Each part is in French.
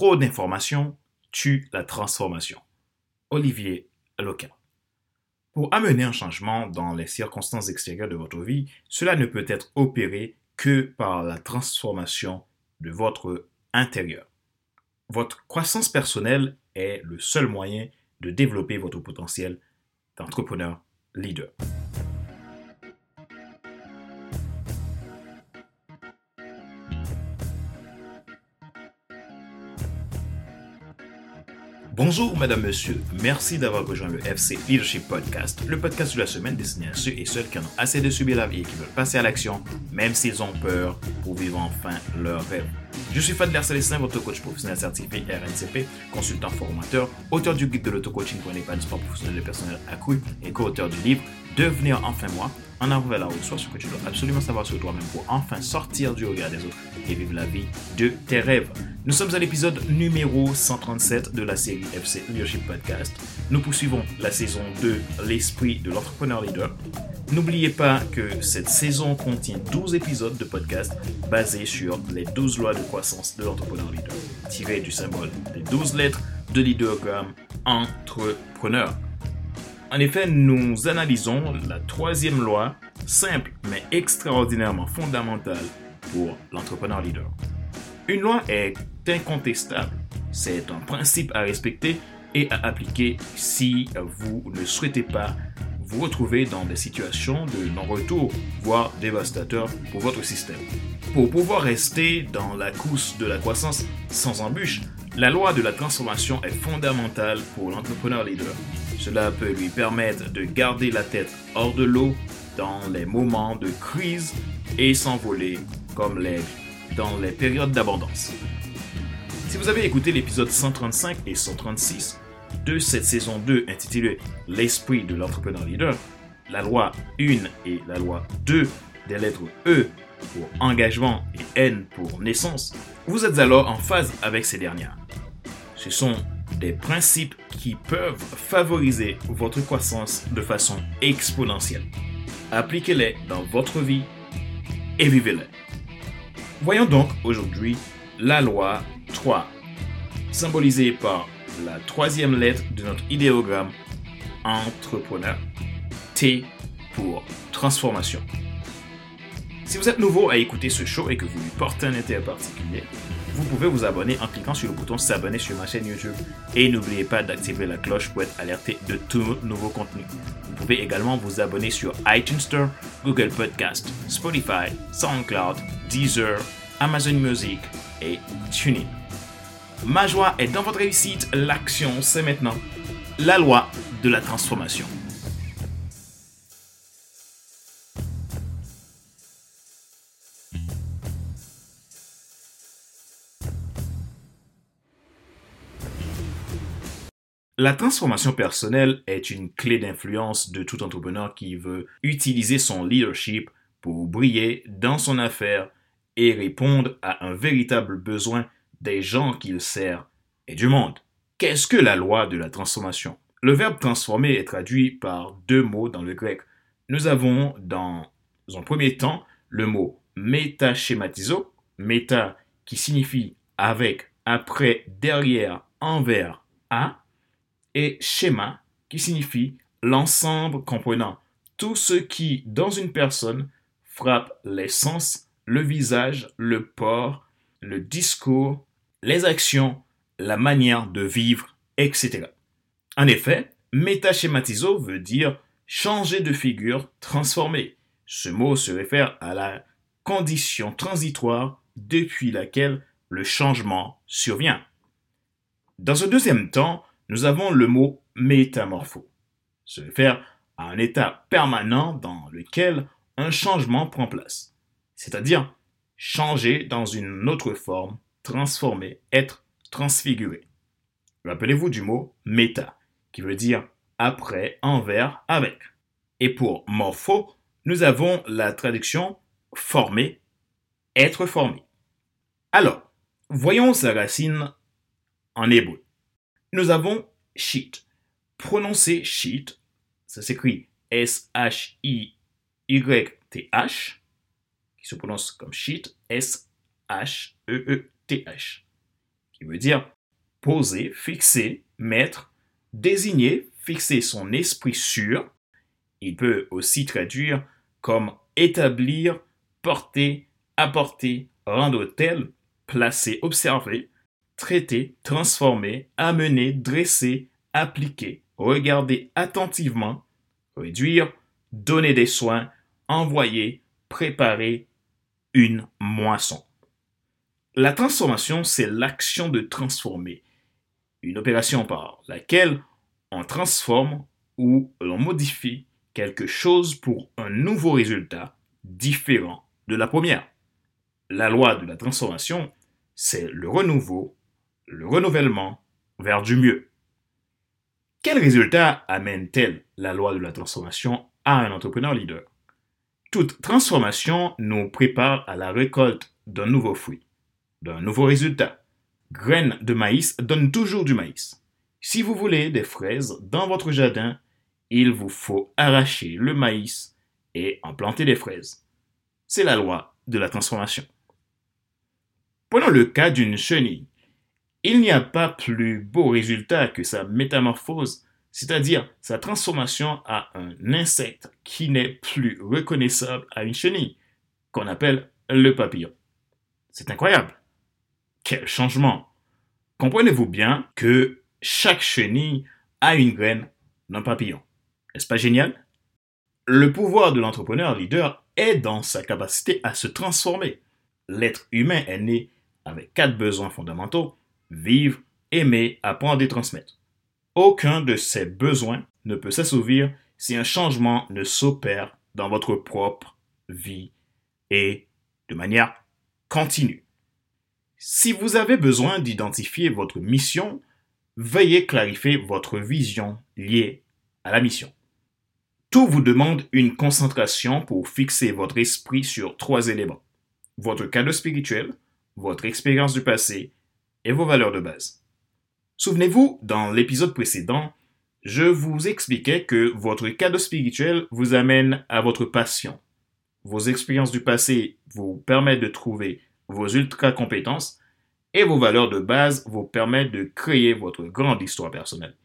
trop d'informations tue la transformation. Olivier Loca. Pour amener un changement dans les circonstances extérieures de votre vie, cela ne peut être opéré que par la transformation de votre intérieur. Votre croissance personnelle est le seul moyen de développer votre potentiel d'entrepreneur leader. Bonjour, madame, monsieur. Merci d'avoir rejoint le FC Leadership Podcast, le podcast de la semaine destiné à ceux et celles qui en ont assez de subir la vie et qui veulent passer à l'action, même s'ils ont peur, pour vivre enfin leur rêve. Je suis Fadler Célestin, votre coach professionnel certifié RNCP, consultant formateur, auteur du guide de l'auto-coaching pour sport professionnel et personnel accru et co-auteur du livre Devenir enfin moi, en avant vers la haute, soit ce que tu dois absolument savoir sur toi-même pour enfin sortir du regard des autres et vivre la vie de tes rêves. Nous sommes à l'épisode numéro 137 de la série FC Leadership Podcast. Nous poursuivons la saison 2, l'esprit de l'entrepreneur leader. N'oubliez pas que cette saison contient 12 épisodes de podcast basés sur les 12 lois de croissance de l'entrepreneur leader, tirées du symbole des 12 lettres de leadergram entrepreneur. En effet, nous analysons la troisième loi, simple mais extraordinairement fondamentale pour l'entrepreneur leader. Une loi est incontestable. C'est un principe à respecter et à appliquer si vous ne souhaitez pas vous retrouver dans des situations de non-retour, voire dévastateurs pour votre système. Pour pouvoir rester dans la course de la croissance sans embûche, la loi de la transformation est fondamentale pour l'entrepreneur leader. Cela peut lui permettre de garder la tête hors de l'eau dans les moments de crise et s'envoler comme l'aigle dans les périodes d'abondance. Si vous avez écouté l'épisode 135 et 136 de cette saison 2 intitulée L'esprit de l'entrepreneur leader, la loi 1 et la loi 2 des lettres E pour engagement et N pour naissance, vous êtes alors en phase avec ces dernières. Ce sont des principes qui peuvent favoriser votre croissance de façon exponentielle. Appliquez-les dans votre vie et vivez-les. Voyons donc aujourd'hui la loi 3, symbolisée par la troisième lettre de notre idéogramme entrepreneur, T pour transformation. Si vous êtes nouveau à écouter ce show et que vous lui portez un intérêt particulier, vous pouvez vous abonner en cliquant sur le bouton s'abonner sur ma chaîne YouTube. Et n'oubliez pas d'activer la cloche pour être alerté de tout nouveau contenu. Vous pouvez également vous abonner sur iTunes Store, Google Podcast, Spotify, SoundCloud, Deezer, Amazon Music et TuneIn. Ma joie est dans votre réussite, l'action c'est maintenant. La loi de la transformation. La transformation personnelle est une clé d'influence de tout entrepreneur qui veut utiliser son leadership pour briller dans son affaire et répondre à un véritable besoin des gens qu'il sert et du monde. Qu'est-ce que la loi de la transformation? Le verbe transformer est traduit par deux mots dans le grec. Nous avons dans un premier temps le mot métaschématizo, méta qui signifie avec, après, derrière, envers, à, et schéma qui signifie l'ensemble comprenant tout ce qui, dans une personne, frappe les sens, le visage, le port, le discours, les actions, la manière de vivre, etc. En effet, métaschématiso veut dire changer de figure, transformer. Ce mot se réfère à la condition transitoire depuis laquelle le changement survient. Dans un deuxième temps, nous avons le mot métamorpho. Se réfère à un état permanent dans lequel un changement prend place, c'est-à-dire changer dans une autre forme, transformer, être transfiguré. Rappelez-vous du mot méta, qui veut dire après, envers, avec. Et pour morpho, nous avons la traduction former, être formé. Alors, voyons sa racine en hébreu nous avons sheet. Prononcer sheet, ça s'écrit S-H-I-Y-T-H, qui se prononce comme sheet, S-H-E-E-T-H, qui veut dire poser, fixer, mettre, désigner, fixer son esprit sur. Il peut aussi traduire comme établir, porter, apporter, rendre tel, placer, observer, traiter, transformer, amener, dresser, appliquer, regarder attentivement, réduire, donner des soins, envoyer, préparer une moisson. La transformation, c'est l'action de transformer, une opération par laquelle on transforme ou l'on modifie quelque chose pour un nouveau résultat différent de la première. La loi de la transformation, c'est le renouveau, le renouvellement vers du mieux. Quel résultat amène-t-elle la loi de la transformation à un entrepreneur leader? Toute transformation nous prépare à la récolte d'un nouveau fruit, d'un nouveau résultat. Graines de maïs donnent toujours du maïs. Si vous voulez des fraises dans votre jardin, il vous faut arracher le maïs et en planter des fraises. C'est la loi de la transformation. Prenons le cas d'une chenille. Il n'y a pas plus beau résultat que sa métamorphose, c'est-à-dire sa transformation à un insecte qui n'est plus reconnaissable à une chenille, qu'on appelle le papillon. C'est incroyable. Quel changement. Comprenez-vous bien que chaque chenille a une graine d'un papillon. N'est-ce pas génial? Le pouvoir de l'entrepreneur leader est dans sa capacité à se transformer. L'être humain est né avec quatre besoins fondamentaux vivre, aimer, apprendre et transmettre. Aucun de ces besoins ne peut s'assouvir si un changement ne s'opère dans votre propre vie et de manière continue. Si vous avez besoin d'identifier votre mission, veuillez clarifier votre vision liée à la mission. Tout vous demande une concentration pour fixer votre esprit sur trois éléments. Votre cadre spirituel, votre expérience du passé et vos valeurs de base. Souvenez-vous, dans l'épisode précédent, je vous expliquais que votre cadeau spirituel vous amène à votre passion. Vos expériences du passé vous permettent de trouver vos ultra compétences et vos valeurs de base vous permettent de créer votre grande histoire personnelle.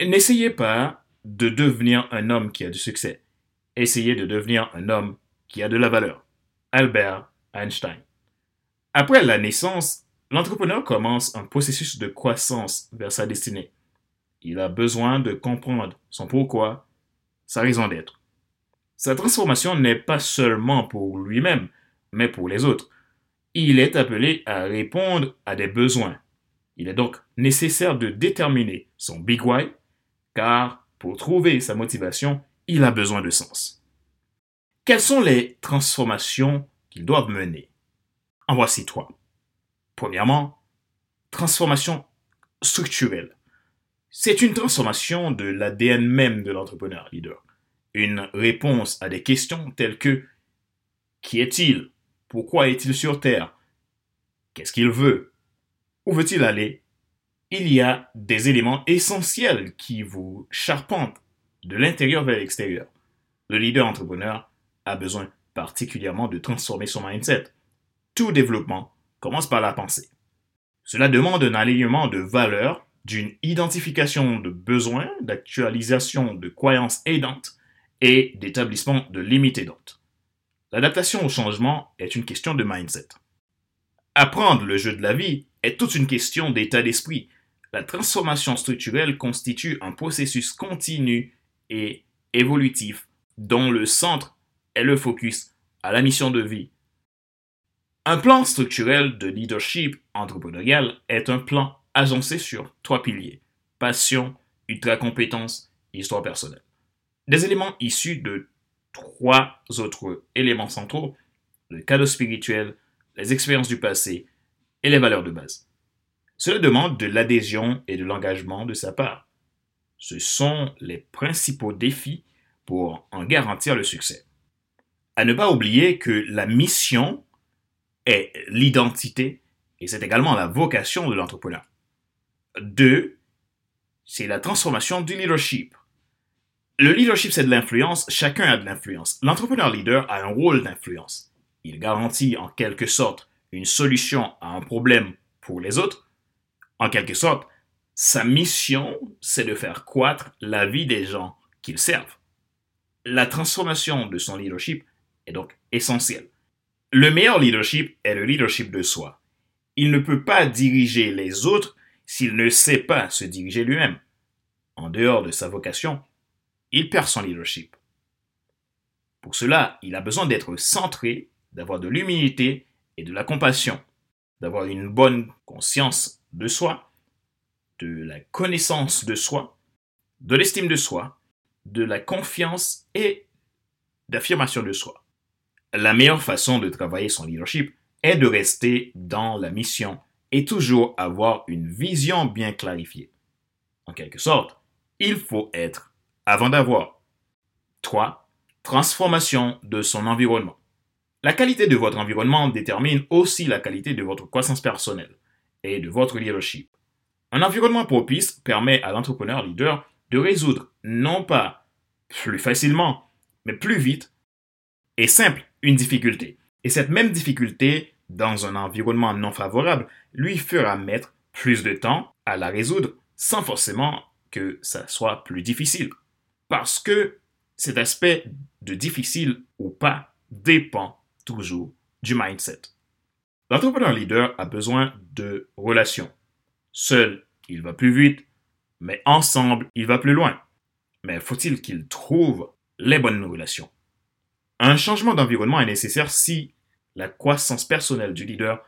N'essayez pas de devenir un homme qui a du succès. Essayez de devenir un homme qui a de la valeur. Albert Einstein. Après la naissance, L'entrepreneur commence un processus de croissance vers sa destinée. Il a besoin de comprendre son pourquoi, sa raison d'être. Sa transformation n'est pas seulement pour lui-même, mais pour les autres. Il est appelé à répondre à des besoins. Il est donc nécessaire de déterminer son big why, car pour trouver sa motivation, il a besoin de sens. Quelles sont les transformations qu'il doit mener? En voici trois. Premièrement, transformation structurelle. C'est une transformation de l'ADN même de l'entrepreneur leader. Une réponse à des questions telles que qui est-il? Pourquoi est-il sur Terre? Qu'est-ce qu'il veut? Où veut-il aller? Il y a des éléments essentiels qui vous charpentent de l'intérieur vers l'extérieur. Le leader entrepreneur a besoin particulièrement de transformer son mindset. Tout développement commence par la pensée. Cela demande un alignement de valeurs, d'une identification de besoins, d'actualisation de croyances aidantes et d'établissement de limites aidantes. L'adaptation au changement est une question de mindset. Apprendre le jeu de la vie est toute une question d'état d'esprit. La transformation structurelle constitue un processus continu et évolutif dont le centre est le focus à la mission de vie, un plan structurel de leadership entrepreneurial est un plan agencé sur trois piliers passion, ultra-compétence, histoire personnelle. Des éléments issus de trois autres éléments centraux le cadeau spirituel, les expériences du passé et les valeurs de base. Cela demande de l'adhésion et de l'engagement de sa part. Ce sont les principaux défis pour en garantir le succès. À ne pas oublier que la mission est l'identité et c'est également la vocation de l'entrepreneur. Deux, c'est la transformation du leadership. Le leadership, c'est de l'influence, chacun a de l'influence. L'entrepreneur leader a un rôle d'influence. Il garantit en quelque sorte une solution à un problème pour les autres, En quelque sorte, sa mission, c'est de faire croître la vie des gens qu'il servent. La transformation de son leadership est donc essentielle. Le meilleur leadership est le leadership de soi. Il ne peut pas diriger les autres s'il ne sait pas se diriger lui-même. En dehors de sa vocation, il perd son leadership. Pour cela, il a besoin d'être centré, d'avoir de l'humilité et de la compassion, d'avoir une bonne conscience de soi de la connaissance de soi, de l'estime de soi, de la confiance et d'affirmation de soi. La meilleure façon de travailler son leadership est de rester dans la mission et toujours avoir une vision bien clarifiée. En quelque sorte, il faut être avant d'avoir. 3. Transformation de son environnement. La qualité de votre environnement détermine aussi la qualité de votre croissance personnelle et de votre leadership. Un environnement propice permet à l'entrepreneur leader de résoudre non pas plus facilement, mais plus vite et simple une difficulté. Et cette même difficulté, dans un environnement non favorable, lui fera mettre plus de temps à la résoudre sans forcément que ça soit plus difficile. Parce que cet aspect de difficile ou pas dépend toujours du mindset. L'entrepreneur leader a besoin de relations. Seul, il va plus vite, mais ensemble, il va plus loin. Mais faut-il qu'il trouve les bonnes relations? Un changement d'environnement est nécessaire si la croissance personnelle du leader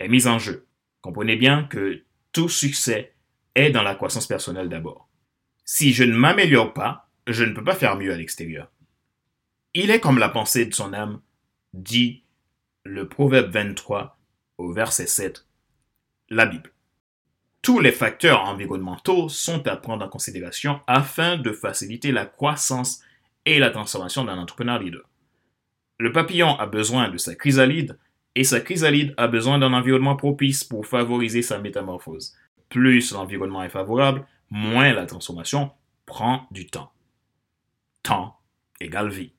est mise en jeu. Comprenez bien que tout succès est dans la croissance personnelle d'abord. Si je ne m'améliore pas, je ne peux pas faire mieux à l'extérieur. Il est comme la pensée de son âme, dit le Proverbe 23 au verset 7, la Bible. Tous les facteurs environnementaux sont à prendre en considération afin de faciliter la croissance et la transformation d'un entrepreneur leader. Le papillon a besoin de sa chrysalide et sa chrysalide a besoin d'un environnement propice pour favoriser sa métamorphose. Plus l'environnement est favorable, moins la transformation prend du temps. Temps égale vie.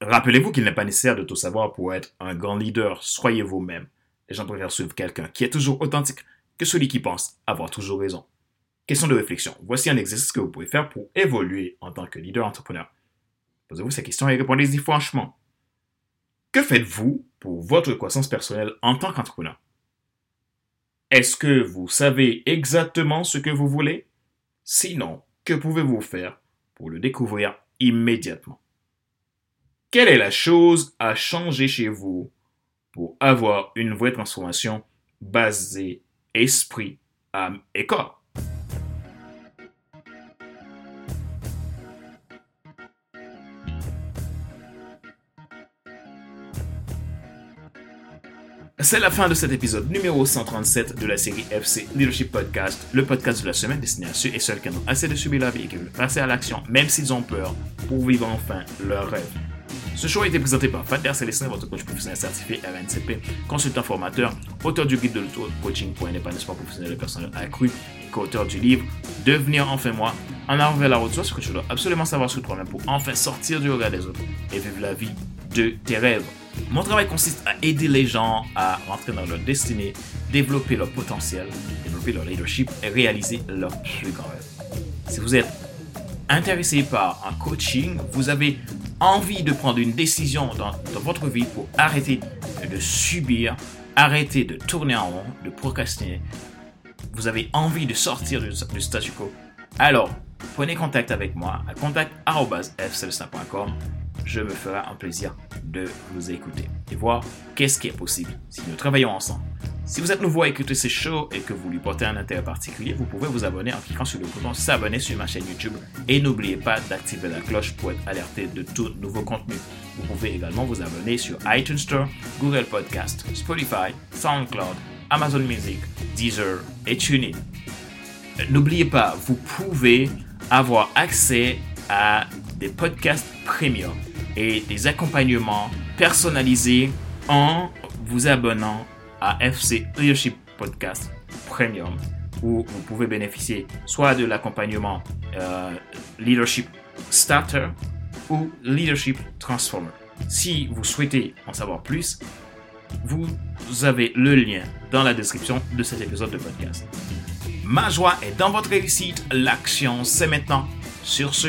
Rappelez-vous qu'il n'est pas nécessaire de tout savoir pour être un grand leader. Soyez vous-même. Les gens préfèrent suivre quelqu'un qui est toujours authentique que celui qui pense avoir toujours raison. Question de réflexion. Voici un exercice que vous pouvez faire pour évoluer en tant que leader entrepreneur. Posez-vous ces questions et répondez-y franchement. Que faites-vous pour votre croissance personnelle en tant qu'entrepreneur? Est-ce que vous savez exactement ce que vous voulez? Sinon, que pouvez-vous faire pour le découvrir immédiatement? Quelle est la chose à changer chez vous pour avoir une vraie transformation basée esprit, âme et corps? C'est la fin de cet épisode numéro 137 de la série FC Leadership Podcast, le podcast de la semaine destiné à ceux et celles qui ont assez de subir la vie et qui veulent passer à l'action, même s'ils ont peur, pour vivre enfin leur rêve. Ce show a été présenté par Fader Célestin, votre coach professionnel certifié RNCP, consultant formateur, auteur du guide de l'auto-coaching pour un épanouissement professionnel et personnel accru, co-auteur du livre Devenir enfin moi, en avant vers la route, ce que tu dois absolument savoir sur toi-même pour enfin sortir du regard des autres et vivre la vie de tes rêves. Mon travail consiste à aider les gens à rentrer dans leur destinée, développer leur potentiel, développer leur leadership et réaliser leur plus grand rêve. Si vous êtes intéressé par un coaching, vous avez envie de prendre une décision dans, votre vie pour arrêter de subir, arrêter de tourner en rond, de procrastiner, vous avez envie de sortir du, statu quo, alors prenez contact avec moi à contact.fcelestin.com. Je me ferai un plaisir de vous écouter et voir qu'est-ce qui est possible si nous travaillons ensemble. Si vous êtes nouveau à écouter ces shows et que vous lui portez un intérêt particulier, vous pouvez vous abonner en cliquant sur le bouton s'abonner sur ma chaîne YouTube et n'oubliez pas d'activer la cloche pour être alerté de tout nouveau contenu. Vous pouvez également vous abonner sur iTunes Store, Google Podcast, Spotify, SoundCloud, Amazon Music, Deezer et TuneIn. N'oubliez pas, vous pouvez avoir accès à des podcasts premium et des accompagnements personnalisés en vous abonnant à FC Leadership Podcast Premium où vous pouvez bénéficier soit de l'accompagnement euh, Leadership Starter ou Leadership Transformer. Si vous souhaitez en savoir plus, vous avez le lien dans la description de cet épisode de podcast. Ma joie est dans votre réussite. L'action, c'est maintenant. Sur ce,